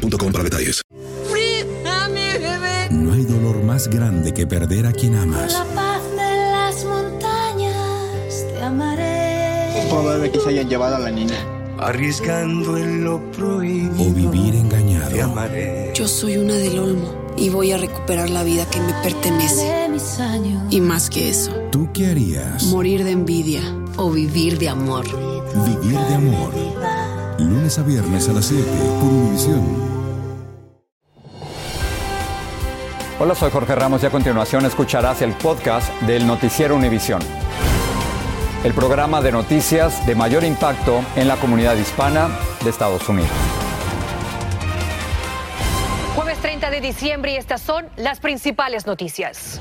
boostmobile.com para detalles. No hay dolor más grande que perder a quien amas. La paz de las montañas te amaré. Es probable que se hayan llevado a la niña. Arriesgando en lo prohibido. O vivir engañado. Te amaré. Yo soy una del Olmo y voy a recuperar la vida que me pertenece. De mis años. Y más que eso, ¿Tú qué harías? morir de envidia o vivir de amor. Vivir de amor. Lunes a viernes a las 7 por Univisión. Hola, soy Jorge Ramos y a continuación escucharás el podcast del Noticiero Univisión. El programa de noticias de mayor impacto en la comunidad hispana de Estados Unidos. Jueves 30 de diciembre y estas son las principales noticias.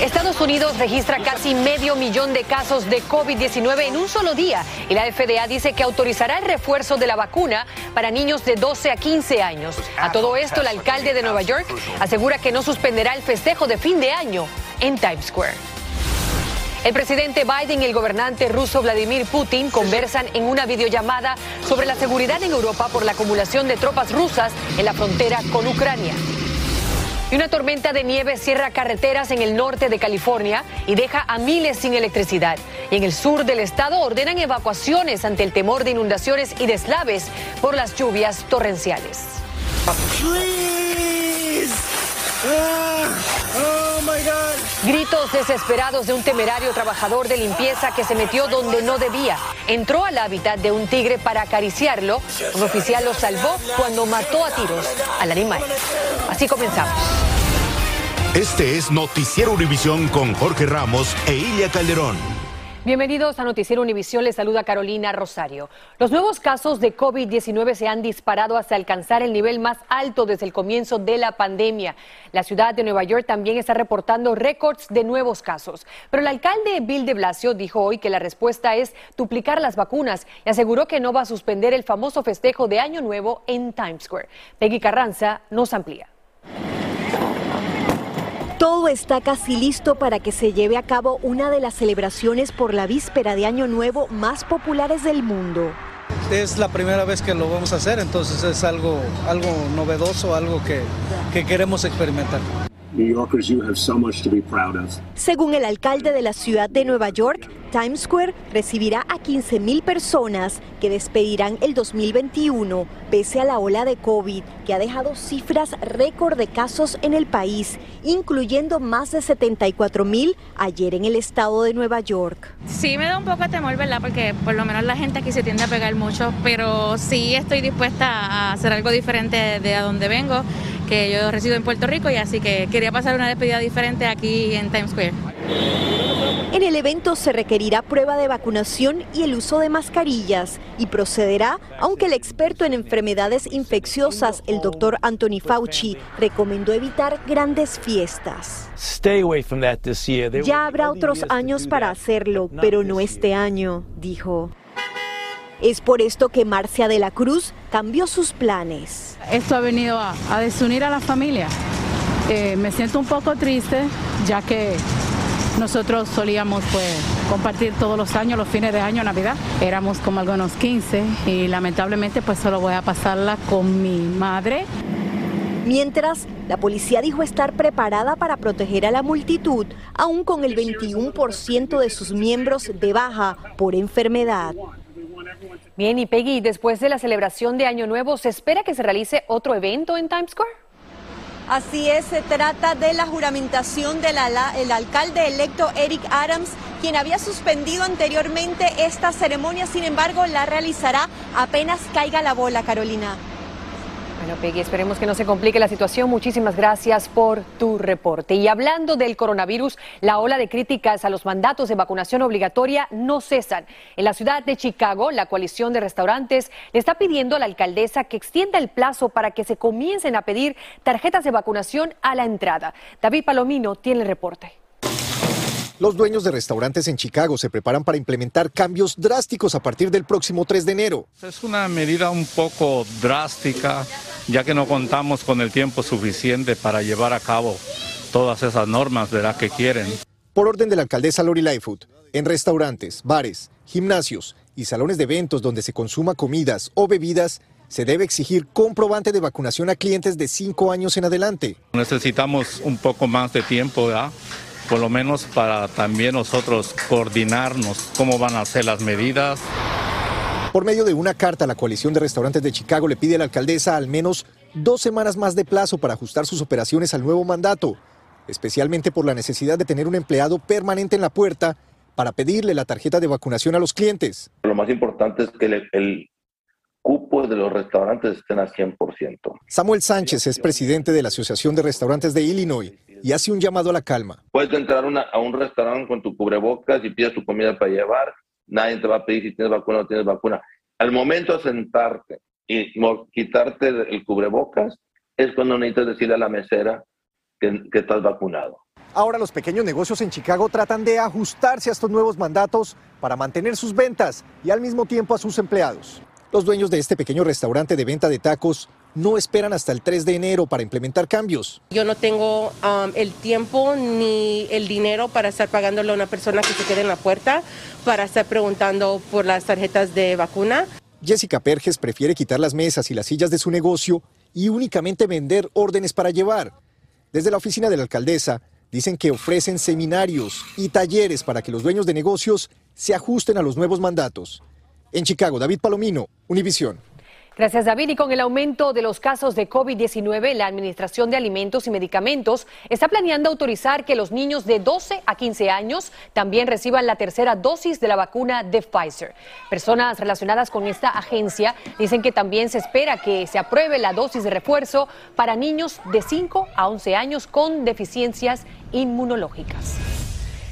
Estados Unidos registra casi medio millón de casos de COVID-19 en un solo día y la FDA dice que autorizará el refuerzo de la vacuna para niños de 12 a 15 años. A todo esto, el alcalde de Nueva York asegura que no suspenderá el festejo de fin de año en Times Square. El presidente Biden y el gobernante ruso Vladimir Putin conversan en una videollamada sobre la seguridad en Europa por la acumulación de tropas rusas en la frontera con Ucrania. Y una tormenta de nieve cierra carreteras en el norte de California y deja a miles sin electricidad. Y en el sur del estado ordenan evacuaciones ante el temor de inundaciones y deslaves por las lluvias torrenciales. Gritos desesperados de un temerario trabajador de limpieza que se metió donde no debía. Entró al hábitat de un tigre para acariciarlo. Un oficial lo salvó cuando mató a tiros al animal. Así comenzamos. Este es Noticiero Univisión con Jorge Ramos e Ilia Calderón. Bienvenidos a Noticiero Univisión, les saluda Carolina Rosario. Los nuevos casos de COVID-19 se han disparado hasta alcanzar el nivel más alto desde el comienzo de la pandemia. La ciudad de Nueva York también está reportando récords de nuevos casos. Pero el alcalde Bill de Blasio dijo hoy que la respuesta es duplicar las vacunas y aseguró que no va a suspender el famoso festejo de Año Nuevo en Times Square. Peggy Carranza nos amplía. Todo está casi listo para que se lleve a cabo una de las celebraciones por la víspera de Año Nuevo más populares del mundo. Es la primera vez que lo vamos a hacer, entonces es algo, algo novedoso, algo que, que queremos experimentar. New Yorkers, you have so much to be proud of. Según el alcalde de la ciudad de Nueva York, Times Square recibirá a 15 mil personas que despedirán el 2021 pese a la ola de COVID que ha dejado cifras récord de casos en el país, incluyendo más de 74 mil ayer en el estado de Nueva York. Sí me da un poco de temor, ¿verdad? Porque por lo menos la gente aquí se tiende a pegar mucho, pero sí estoy dispuesta a hacer algo diferente de a donde vengo, que yo resido en Puerto Rico y así que quería pasar una despedida diferente aquí en Times Square. En el evento se requerirá prueba de vacunación y el uso de mascarillas y procederá, aunque el experto en enfermedades infecciosas, el doctor Anthony Fauci, recomendó evitar grandes fiestas. Ya habrá otros años para hacerlo, pero no este año, dijo. Es por esto que Marcia de la Cruz cambió sus planes. Esto ha venido a, a desunir a la familia. Eh, me siento un poco triste, ya que nosotros solíamos pues compartir todos los años, los fines de año, Navidad. Éramos como algunos 15 y lamentablemente pues solo voy a pasarla con mi madre. Mientras, la policía dijo estar preparada para proteger a la multitud, aún con el 21% de sus miembros de baja por enfermedad. Bien, y Peggy, después de la celebración de Año Nuevo, ¿se espera que se realice otro evento en Times Square? Así es, se trata de la juramentación del alcalde electo Eric Adams, quien había suspendido anteriormente esta ceremonia, sin embargo la realizará apenas caiga la bola, Carolina. Bueno, Peggy, esperemos que no se complique la situación. Muchísimas gracias por tu reporte. Y hablando del coronavirus, la ola de críticas a los mandatos de vacunación obligatoria no cesan. En la ciudad de Chicago, la coalición de restaurantes le está pidiendo a la alcaldesa que extienda el plazo para que se comiencen a pedir tarjetas de vacunación a la entrada. David Palomino tiene el reporte. Los dueños de restaurantes en Chicago se preparan para implementar cambios drásticos a partir del próximo 3 de enero. Es una medida un poco drástica, ya que no contamos con el tiempo suficiente para llevar a cabo todas esas normas de las que quieren. Por orden de la alcaldesa Lori Lightfoot, en restaurantes, bares, gimnasios y salones de eventos donde se consuma comidas o bebidas, se debe exigir comprobante de vacunación a clientes de 5 años en adelante. Necesitamos un poco más de tiempo, ¿verdad? Por lo menos para también nosotros coordinarnos cómo van a ser las medidas. Por medio de una carta, la coalición de restaurantes de Chicago le pide a la alcaldesa al menos dos semanas más de plazo para ajustar sus operaciones al nuevo mandato, especialmente por la necesidad de tener un empleado permanente en la puerta para pedirle la tarjeta de vacunación a los clientes. Lo más importante es que el, el cupo de los restaurantes estén al 100%. Samuel Sánchez es presidente de la Asociación de Restaurantes de Illinois y hace un llamado a la calma. Puedes entrar a un restaurante con tu cubrebocas y pides tu comida para llevar, nadie te va a pedir si tienes vacuna o no tienes vacuna. Al momento de sentarte y quitarte el cubrebocas es cuando necesitas decirle a la mesera que, que estás vacunado. Ahora los pequeños negocios en Chicago tratan de ajustarse a estos nuevos mandatos para mantener sus ventas y al mismo tiempo a sus empleados. Los dueños de este pequeño restaurante de venta de tacos no esperan hasta el 3 de enero para implementar cambios. Yo no tengo um, el tiempo ni el dinero para estar pagándole a una persona que se quede en la puerta para estar preguntando por las tarjetas de vacuna. Jessica Perges prefiere quitar las mesas y las sillas de su negocio y únicamente vender órdenes para llevar. Desde la oficina de la alcaldesa dicen que ofrecen seminarios y talleres para que los dueños de negocios se ajusten a los nuevos mandatos. En Chicago, David Palomino, Univisión. Gracias, David. Y con el aumento de los casos de COVID-19, la Administración de Alimentos y Medicamentos está planeando autorizar que los niños de 12 a 15 años también reciban la tercera dosis de la vacuna de Pfizer. Personas relacionadas con esta agencia dicen que también se espera que se apruebe la dosis de refuerzo para niños de 5 a 11 años con deficiencias inmunológicas.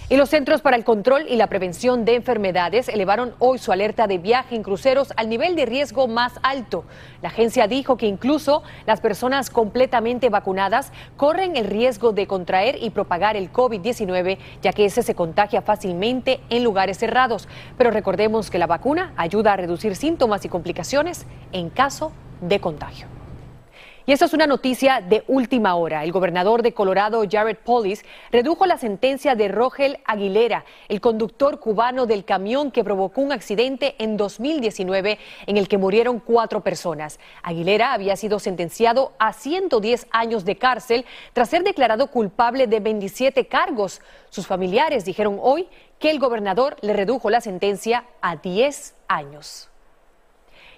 Y los Centros para el Control y la Prevención de Enfermedades elevaron hoy su alerta de viaje en cruceros al nivel de riesgo más alto. La agencia dijo que incluso las personas completamente vacunadas corren el riesgo de contraer y propagar el COVID-19, ya que ese se contagia fácilmente en lugares cerrados. Pero recordemos que la vacuna ayuda a reducir síntomas y complicaciones en caso de contagio. Y esta es una noticia de última hora. El gobernador de Colorado, Jared Polis, redujo la sentencia de Rogel Aguilera, el conductor cubano del camión que provocó un accidente en 2019 en el que murieron cuatro personas. Aguilera había sido sentenciado a 110 años de cárcel tras ser declarado culpable de 27 cargos. Sus familiares dijeron hoy que el gobernador le redujo la sentencia a 10 años.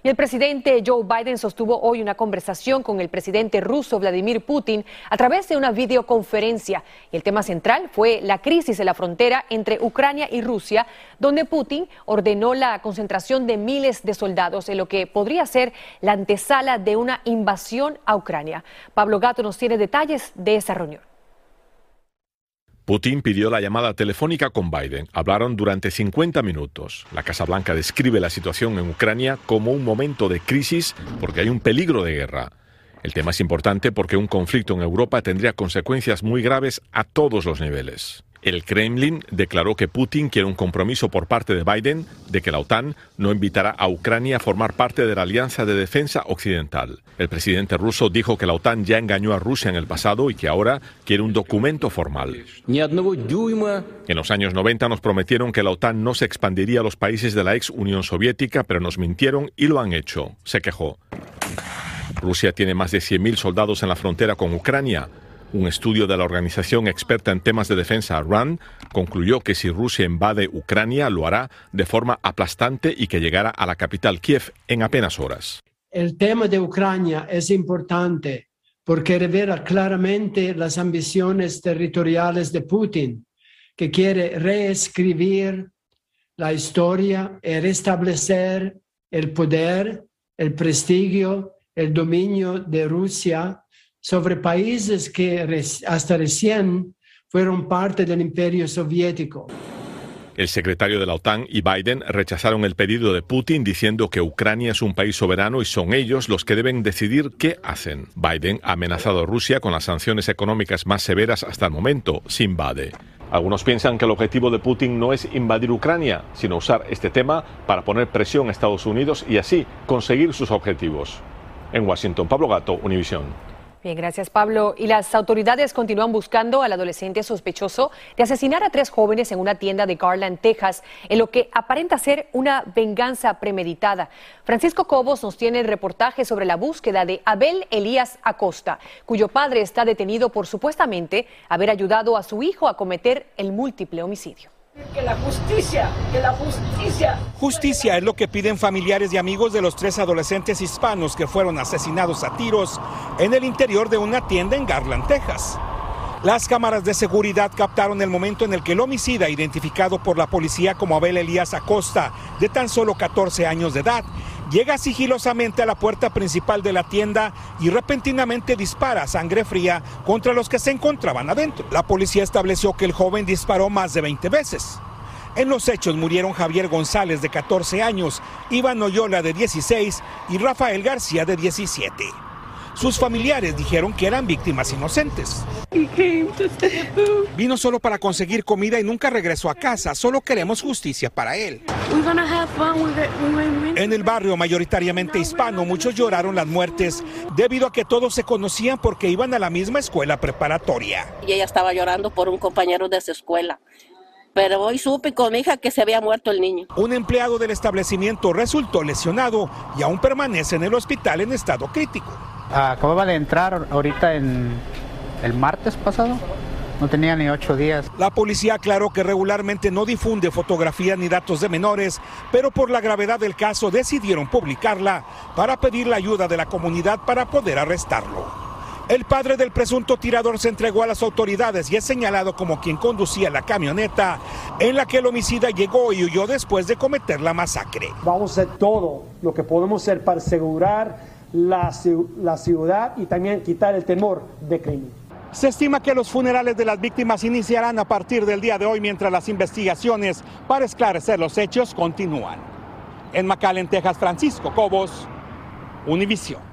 El presidente Joe Biden sostuvo hoy una conversación con el presidente ruso Vladimir Putin a través de una videoconferencia. Y el tema central fue la crisis en la frontera entre Ucrania y Rusia, donde Putin ordenó la concentración de miles de soldados en lo que podría ser la antesala de una invasión a Ucrania. Pablo Gato nos tiene detalles de esa reunión. Putin pidió la llamada telefónica con Biden. Hablaron durante 50 minutos. La Casa Blanca describe la situación en Ucrania como un momento de crisis porque hay un peligro de guerra. El tema es importante porque un conflicto en Europa tendría consecuencias muy graves a todos los niveles. El Kremlin declaró que Putin quiere un compromiso por parte de Biden de que la OTAN no invitará a Ucrania a formar parte de la Alianza de Defensa Occidental. El presidente ruso dijo que la OTAN ya engañó a Rusia en el pasado y que ahora quiere un documento formal. En los años 90 nos prometieron que la OTAN no se expandiría a los países de la ex Unión Soviética, pero nos mintieron y lo han hecho, se quejó. Rusia tiene más de 100.000 soldados en la frontera con Ucrania. Un estudio de la organización experta en temas de defensa RAND concluyó que si Rusia invade Ucrania lo hará de forma aplastante y que llegará a la capital Kiev en apenas horas. El tema de Ucrania es importante porque revela claramente las ambiciones territoriales de Putin, que quiere reescribir la historia y restablecer el poder, el prestigio el dominio de Rusia sobre países que hasta recién fueron parte del imperio soviético. El secretario de la OTAN y Biden rechazaron el pedido de Putin diciendo que Ucrania es un país soberano y son ellos los que deben decidir qué hacen. Biden ha amenazado a Rusia con las sanciones económicas más severas hasta el momento si invade. Algunos piensan que el objetivo de Putin no es invadir Ucrania, sino usar este tema para poner presión a Estados Unidos y así conseguir sus objetivos. En Washington, Pablo Gato, Univisión. Bien, gracias Pablo. Y las autoridades continúan buscando al adolescente sospechoso de asesinar a tres jóvenes en una tienda de Garland, Texas, en lo que aparenta ser una venganza premeditada. Francisco Cobos nos tiene el reportaje sobre la búsqueda de Abel Elías Acosta, cuyo padre está detenido por supuestamente haber ayudado a su hijo a cometer el múltiple homicidio. Que la justicia, que la justicia. Justicia es lo que piden familiares y amigos de los tres adolescentes hispanos que fueron asesinados a tiros en el interior de una tienda en Garland, Texas. Las cámaras de seguridad captaron el momento en el que el homicida, identificado por la policía como Abel Elías Acosta, de tan solo 14 años de edad, llega sigilosamente a la puerta principal de la tienda y repentinamente dispara sangre fría contra los que se encontraban adentro. La policía estableció que el joven disparó más de 20 veces. En los hechos murieron Javier González de 14 años, Iván Oyola de 16 y Rafael García de 17. Sus familiares dijeron que eran víctimas inocentes. Vino solo para conseguir comida y nunca regresó a casa. Solo queremos justicia para él. En el barrio mayoritariamente hispano, muchos lloraron las muertes debido a que todos se conocían porque iban a la misma escuela preparatoria. Y ella estaba llorando por un compañero de esa escuela pero hoy supe con mi hija que se había muerto el niño. Un empleado del establecimiento resultó lesionado y aún permanece en el hospital en estado crítico. Acababa de entrar ahorita en el martes pasado. No tenía ni ocho días. La policía aclaró que regularmente no difunde fotografías ni datos de menores, pero por la gravedad del caso decidieron publicarla para pedir la ayuda de la comunidad para poder arrestarlo. El padre del presunto tirador se entregó a las autoridades y es señalado como quien conducía la camioneta en la que el homicida llegó y huyó después de cometer la masacre. Vamos a hacer todo lo que podemos hacer para asegurar la, la ciudad y también quitar el temor de crimen. Se estima que los funerales de las víctimas iniciarán a partir del día de hoy mientras las investigaciones para esclarecer los hechos continúan. En McAllen, Texas, Francisco Cobos, Univisión.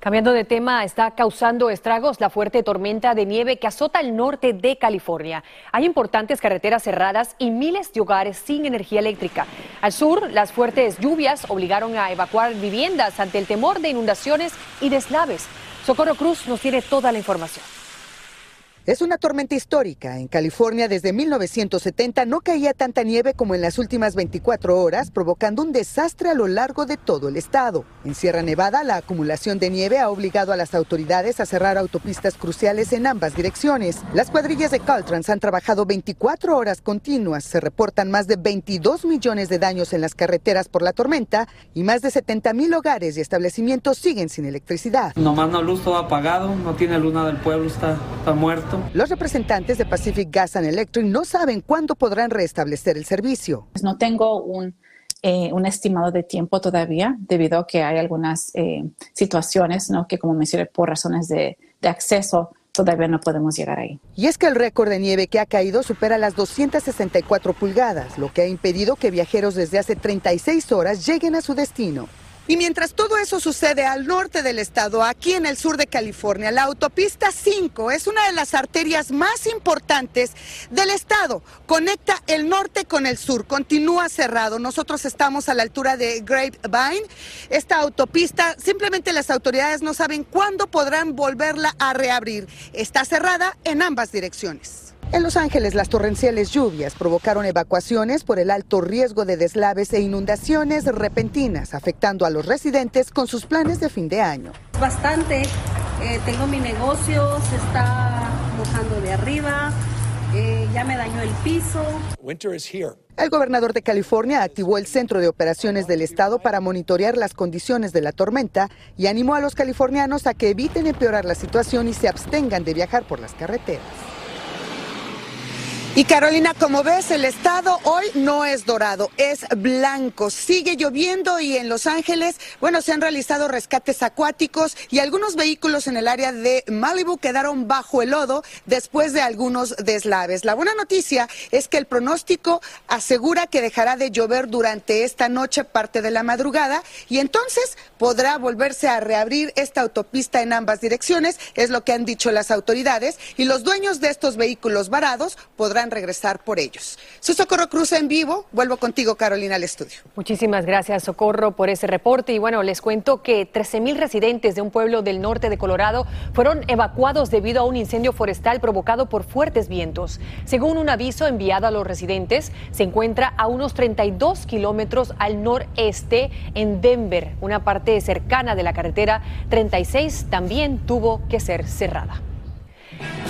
Cambiando de tema, está causando estragos la fuerte tormenta de nieve que azota el norte de California. Hay importantes carreteras cerradas y miles de hogares sin energía eléctrica. Al sur, las fuertes lluvias obligaron a evacuar viviendas ante el temor de inundaciones y deslaves. Socorro Cruz nos tiene toda la información. Es una tormenta histórica. En California desde 1970 no caía tanta nieve como en las últimas 24 horas, provocando un desastre a lo largo de todo el estado. En Sierra Nevada, la acumulación de nieve ha obligado a las autoridades a cerrar autopistas cruciales en ambas direcciones. Las cuadrillas de Caltrans han trabajado 24 horas continuas. Se reportan más de 22 millones de daños en las carreteras por la tormenta y más de 70 mil hogares y establecimientos siguen sin electricidad. Nomás no luz todo apagado, no tiene luna del pueblo, está, está muerto. Los representantes de Pacific Gas and Electric no saben cuándo podrán restablecer el servicio. Pues no tengo un, eh, un estimado de tiempo todavía, debido a que hay algunas eh, situaciones ¿no? que, como mencioné, por razones de, de acceso, todavía no podemos llegar ahí. Y es que el récord de nieve que ha caído supera las 264 pulgadas, lo que ha impedido que viajeros desde hace 36 horas lleguen a su destino. Y mientras todo eso sucede al norte del estado, aquí en el sur de California, la autopista 5 es una de las arterias más importantes del estado. Conecta el norte con el sur, continúa cerrado. Nosotros estamos a la altura de Grapevine. Esta autopista, simplemente las autoridades no saben cuándo podrán volverla a reabrir. Está cerrada en ambas direcciones. En Los Ángeles, las torrenciales lluvias provocaron evacuaciones por el alto riesgo de deslaves e inundaciones repentinas, afectando a los residentes con sus planes de fin de año. Bastante. Eh, tengo mi negocio, se está mojando de arriba. Eh, ya me dañó el piso. El gobernador de California activó el centro de operaciones del estado para monitorear las condiciones de la tormenta y animó a los californianos a que eviten empeorar la situación y se abstengan de viajar por las carreteras. Y Carolina, como ves, el estado hoy no es dorado, es blanco. Sigue lloviendo y en Los Ángeles, bueno, se han realizado rescates acuáticos y algunos vehículos en el área de Malibu quedaron bajo el lodo después de algunos deslaves. La buena noticia es que el pronóstico asegura que dejará de llover durante esta noche, parte de la madrugada, y entonces podrá volverse a reabrir esta autopista en ambas direcciones, es lo que han dicho las autoridades, y los dueños de estos vehículos varados podrán regresar por ellos. Su Socorro Cruz en vivo. Vuelvo contigo, Carolina, al estudio. Muchísimas gracias, Socorro, por ese reporte. Y bueno, les cuento que 13 mil residentes de un pueblo del norte de Colorado fueron evacuados debido a un incendio forestal provocado por fuertes vientos. Según un aviso enviado a los residentes, se encuentra a unos 32 kilómetros al noreste en Denver. Una parte cercana de la carretera 36 también tuvo que ser cerrada.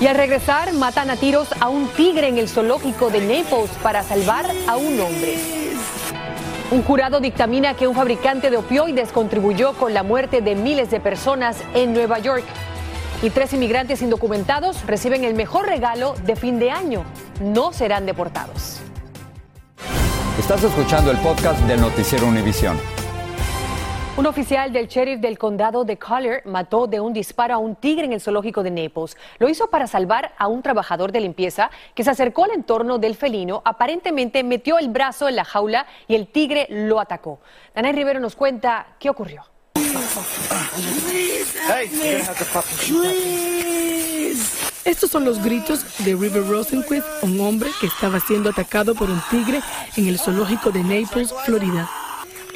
Y al regresar, matan a tiros a un tigre en el zoológico de Naples para salvar a un hombre. Un jurado dictamina que un fabricante de opioides contribuyó con la muerte de miles de personas en Nueva York. Y tres inmigrantes indocumentados reciben el mejor regalo de fin de año. No serán deportados. Estás escuchando el podcast del noticiero Univisión. Un oficial del sheriff del condado de Collier mató de un disparo a un tigre en el zoológico de Naples. Lo hizo para salvar a un trabajador de limpieza que se acercó al entorno del felino, aparentemente metió el brazo en la jaula y el tigre lo atacó. Daniel Rivero nos cuenta qué ocurrió. Estos son los gritos de River Rosenquist, un hombre que estaba siendo atacado por un tigre en el zoológico de Naples, Florida.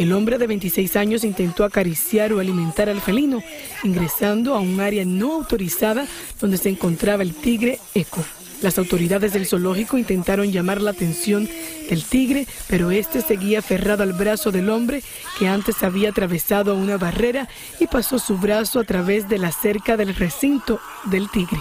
El hombre de 26 años intentó acariciar o alimentar al felino, ingresando a un área no autorizada donde se encontraba el tigre Eco. Las autoridades del zoológico intentaron llamar la atención del tigre, pero este seguía aferrado al brazo del hombre que antes había atravesado una barrera y pasó su brazo a través de la cerca del recinto del tigre.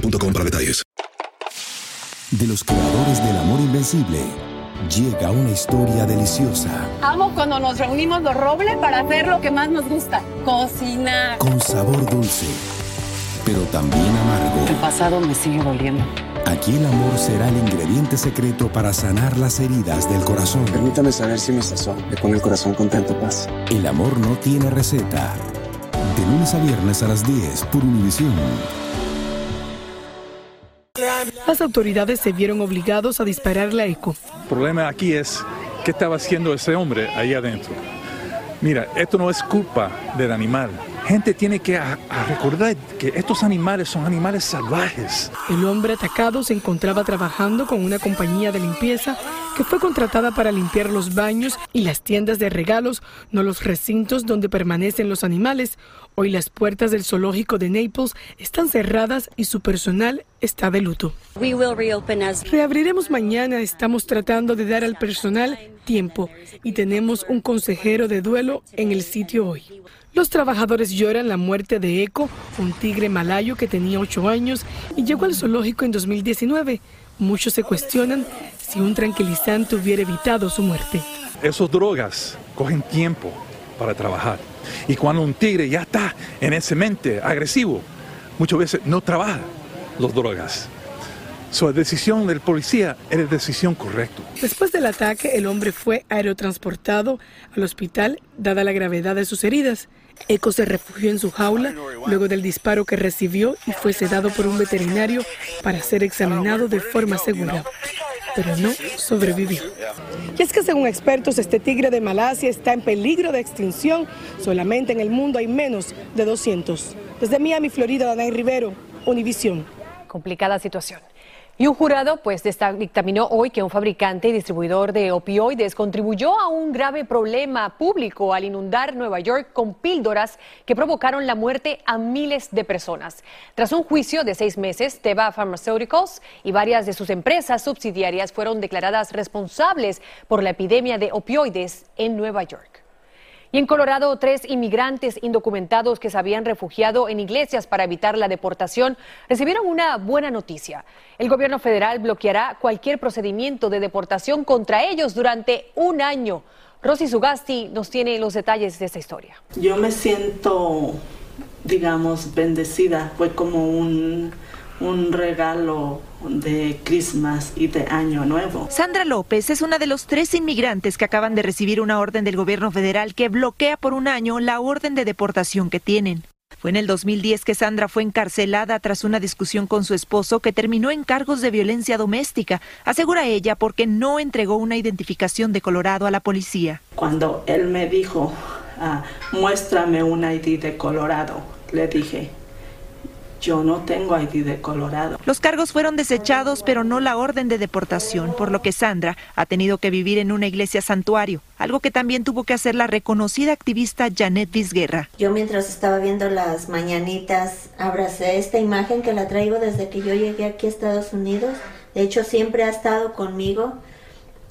boostmobile.com para detalles. De los creadores del amor invencible, llega una historia deliciosa. Amo cuando nos reunimos los robles para hacer lo que más nos gusta, cocinar. Con sabor dulce, pero también amargo. El pasado me sigue doliendo. Aquí el amor será el ingrediente secreto para sanar las heridas del corazón. Permítame saber si mi sazón me pone el corazón contento, paz. El amor no tiene receta. De lunes a viernes a las 10 por Univisión. Las autoridades se vieron obligados a dispararle a Eco. El problema aquí es qué estaba haciendo ese hombre ahí adentro. Mira, esto no es culpa del animal. Gente tiene que a- a recordar que estos animales son animales salvajes. El hombre atacado se encontraba trabajando con una compañía de limpieza que fue contratada para limpiar los baños y las tiendas de regalos, no los recintos donde permanecen los animales. Hoy las puertas del zoológico de Naples están cerradas y su personal está de luto. We will reopen as Reabriremos mañana, estamos tratando de dar al personal tiempo y tenemos un consejero de duelo en el sitio hoy. Los trabajadores lloran la muerte de Eco, un tigre malayo que tenía 8 años y llegó al zoológico en 2019. Muchos se cuestionan si un tranquilizante hubiera evitado su muerte. Esas drogas cogen tiempo para trabajar. Y cuando un tigre ya está en ese mente agresivo, muchas veces no trabaja las drogas. Su decisión del policía era la decisión correcta. Después del ataque, el hombre fue aerotransportado al hospital dada la gravedad de sus heridas. Eco se refugió en su jaula luego del disparo que recibió y fue sedado por un veterinario para ser examinado de forma segura. Pero no sobrevivió. Y es que según expertos, este tigre de Malasia está en peligro de extinción. Solamente en el mundo hay menos de 200. Desde Miami, Florida, Danay Rivero, Univisión. Complicada situación. Y un jurado pues dictaminó hoy que un fabricante y distribuidor de opioides contribuyó a un grave problema público al inundar Nueva York con píldoras que provocaron la muerte a miles de personas. Tras un juicio de seis meses, Teva Pharmaceuticals y varias de sus empresas subsidiarias fueron declaradas responsables por la epidemia de opioides en Nueva York. Y en Colorado, tres inmigrantes indocumentados que se habían refugiado en iglesias para evitar la deportación recibieron una buena noticia. El gobierno federal bloqueará cualquier procedimiento de deportación contra ellos durante un año. Rosy Sugasti nos tiene los detalles de esta historia. Yo me siento, digamos, bendecida. Fue como un un regalo de Christmas y de Año Nuevo. Sandra López es una de los tres inmigrantes que acaban de recibir una orden del gobierno federal que bloquea por un año la orden de deportación que tienen. Fue en el 2010 que Sandra fue encarcelada tras una discusión con su esposo que terminó en cargos de violencia doméstica, asegura ella, porque no entregó una identificación de Colorado a la policía. Cuando él me dijo, ah, muéstrame un ID de Colorado, le dije, yo no tengo ID de Colorado. Los cargos fueron desechados, pero no la orden de deportación, por lo que Sandra ha tenido que vivir en una iglesia santuario, algo que también tuvo que hacer la reconocida activista Janet Vizguerra. Yo mientras estaba viendo las mañanitas, abracé esta imagen que la traigo desde que yo llegué aquí a Estados Unidos. De hecho, siempre ha estado conmigo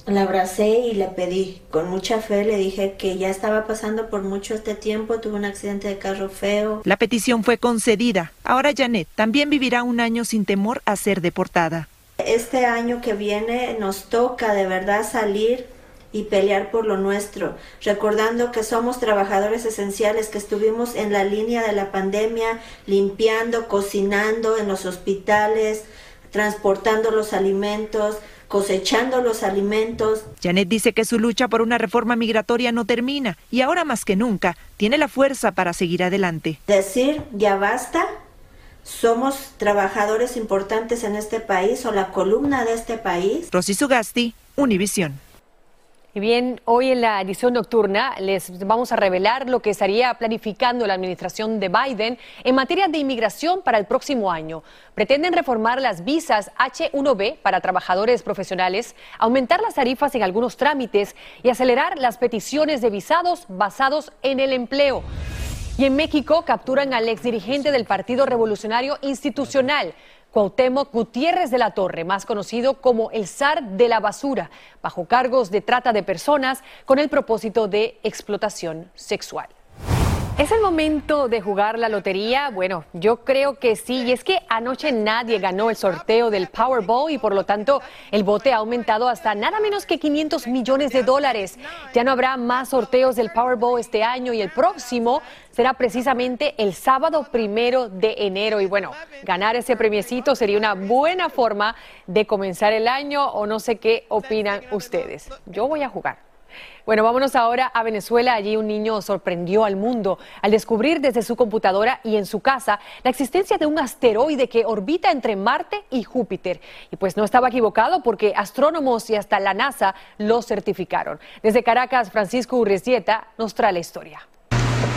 la abracé y le pedí, con mucha fe, le dije que ya estaba pasando por mucho este tiempo, tuve un accidente de carro feo. La petición fue concedida. Ahora Janet también vivirá un año sin temor a ser deportada. Este año que viene nos toca de verdad salir y pelear por lo nuestro, recordando que somos trabajadores esenciales, que estuvimos en la línea de la pandemia, limpiando, cocinando en los hospitales, transportando los alimentos, cosechando los alimentos. Janet dice que su lucha por una reforma migratoria no termina y ahora más que nunca tiene la fuerza para seguir adelante. Decir ya basta, somos trabajadores importantes en este país o la columna de este país. Rosy Sugasti, Univisión. Y bien, hoy en la edición nocturna les vamos a revelar lo que estaría planificando la administración de Biden en materia de inmigración para el próximo año. Pretenden reformar las visas H1B para trabajadores profesionales, aumentar las tarifas en algunos trámites y acelerar las peticiones de visados basados en el empleo. Y en México capturan al exdirigente del Partido Revolucionario Institucional, Cuauhtémoc Gutiérrez de la Torre, más conocido como el zar de la basura, bajo cargos de trata de personas con el propósito de explotación sexual. ¿Es el momento de jugar la lotería? Bueno, yo creo que sí. Y es que anoche nadie ganó el sorteo del Powerball y por lo tanto el bote ha aumentado hasta nada menos que 500 millones de dólares. Ya no habrá más sorteos del Powerball este año y el próximo será precisamente el sábado primero de enero. Y bueno, ganar ese premiecito sería una buena forma de comenzar el año o no sé qué opinan ustedes. Yo voy a jugar. Bueno, vámonos ahora a Venezuela. Allí un niño sorprendió al mundo al descubrir desde su computadora y en su casa la existencia de un asteroide que orbita entre Marte y Júpiter. Y pues no estaba equivocado porque astrónomos y hasta la NASA lo certificaron. Desde Caracas, Francisco Urresieta nos trae la historia.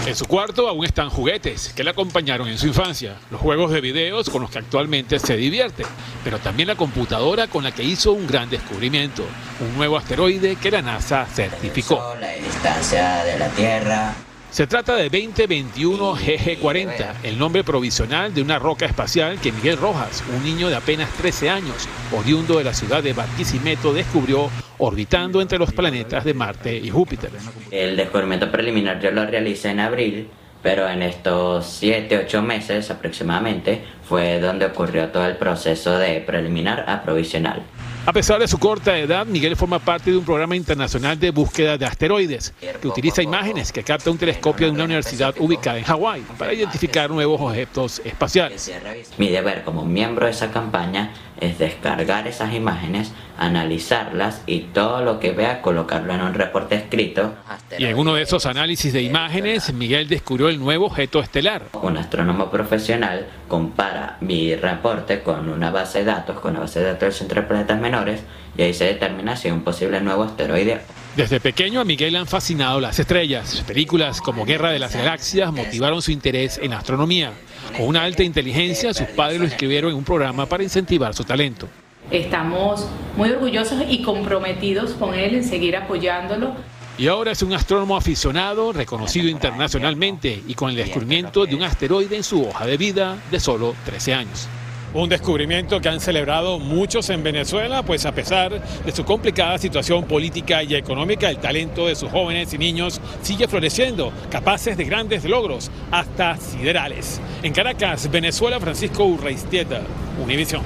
En su cuarto aún están juguetes que le acompañaron en su infancia, los juegos de videos con los que actualmente se divierte, pero también la computadora con la que hizo un gran descubrimiento, un nuevo asteroide que la NASA certificó. La distancia de la Tierra, se trata de 2021 GG40, el nombre provisional de una roca espacial que Miguel Rojas, un niño de apenas 13 años, oriundo de la ciudad de Barquisimeto, descubrió orbitando entre los planetas de Marte y Júpiter. El descubrimiento preliminar yo lo realicé en abril, pero en estos 7-8 meses aproximadamente fue donde ocurrió todo el proceso de preliminar a provisional. A pesar de su corta edad, Miguel forma parte de un programa internacional de búsqueda de asteroides, que utiliza imágenes que capta un telescopio de una universidad ubicada en Hawái para identificar nuevos objetos espaciales. Mi deber como miembro de esa campaña es descargar esas imágenes, analizarlas y todo lo que vea colocarlo en un reporte escrito. Y en uno de esos análisis de imágenes, Miguel descubrió el nuevo objeto estelar. Un astrónomo profesional compara mi reporte con una base de datos, con la base de datos del Centro de Planetas Menores, y ahí se determina si es un posible nuevo asteroide. Desde pequeño a Miguel le han fascinado las estrellas. Películas como Guerra de las Galaxias motivaron su interés en astronomía. Con una alta inteligencia, sus padres lo inscribieron en un programa para incentivar su talento. Estamos muy orgullosos y comprometidos con él en seguir apoyándolo. Y ahora es un astrónomo aficionado, reconocido internacionalmente y con el descubrimiento de un asteroide en su hoja de vida de solo 13 años. Un descubrimiento que han celebrado muchos en Venezuela, pues a pesar de su complicada situación política y económica, el talento de sus jóvenes y niños sigue floreciendo, capaces de grandes logros, hasta siderales. En Caracas, Venezuela, Francisco Urreistieta, Univisión.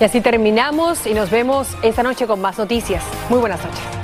Y así terminamos y nos vemos esta noche con más noticias. Muy buenas noches.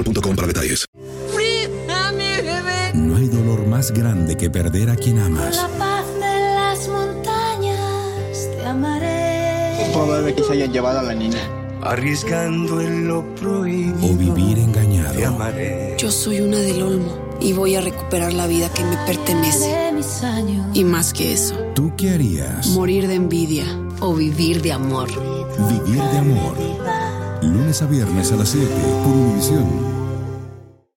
boostmobile.com para detalles. No hay dolor más grande que perder a quien amas. La paz de las montañas te amaré. Es probable que se hayan llevado a la niña. Arriesgando en lo prohibido. O vivir engañado. Te amaré. Yo soy una del Olmo y voy a recuperar la vida que me pertenece. Y más que eso. ¿Tú qué harías? Morir de envidia o vivir de amor. Vivir de amor. Lunes a viernes a las 7 por Univisión.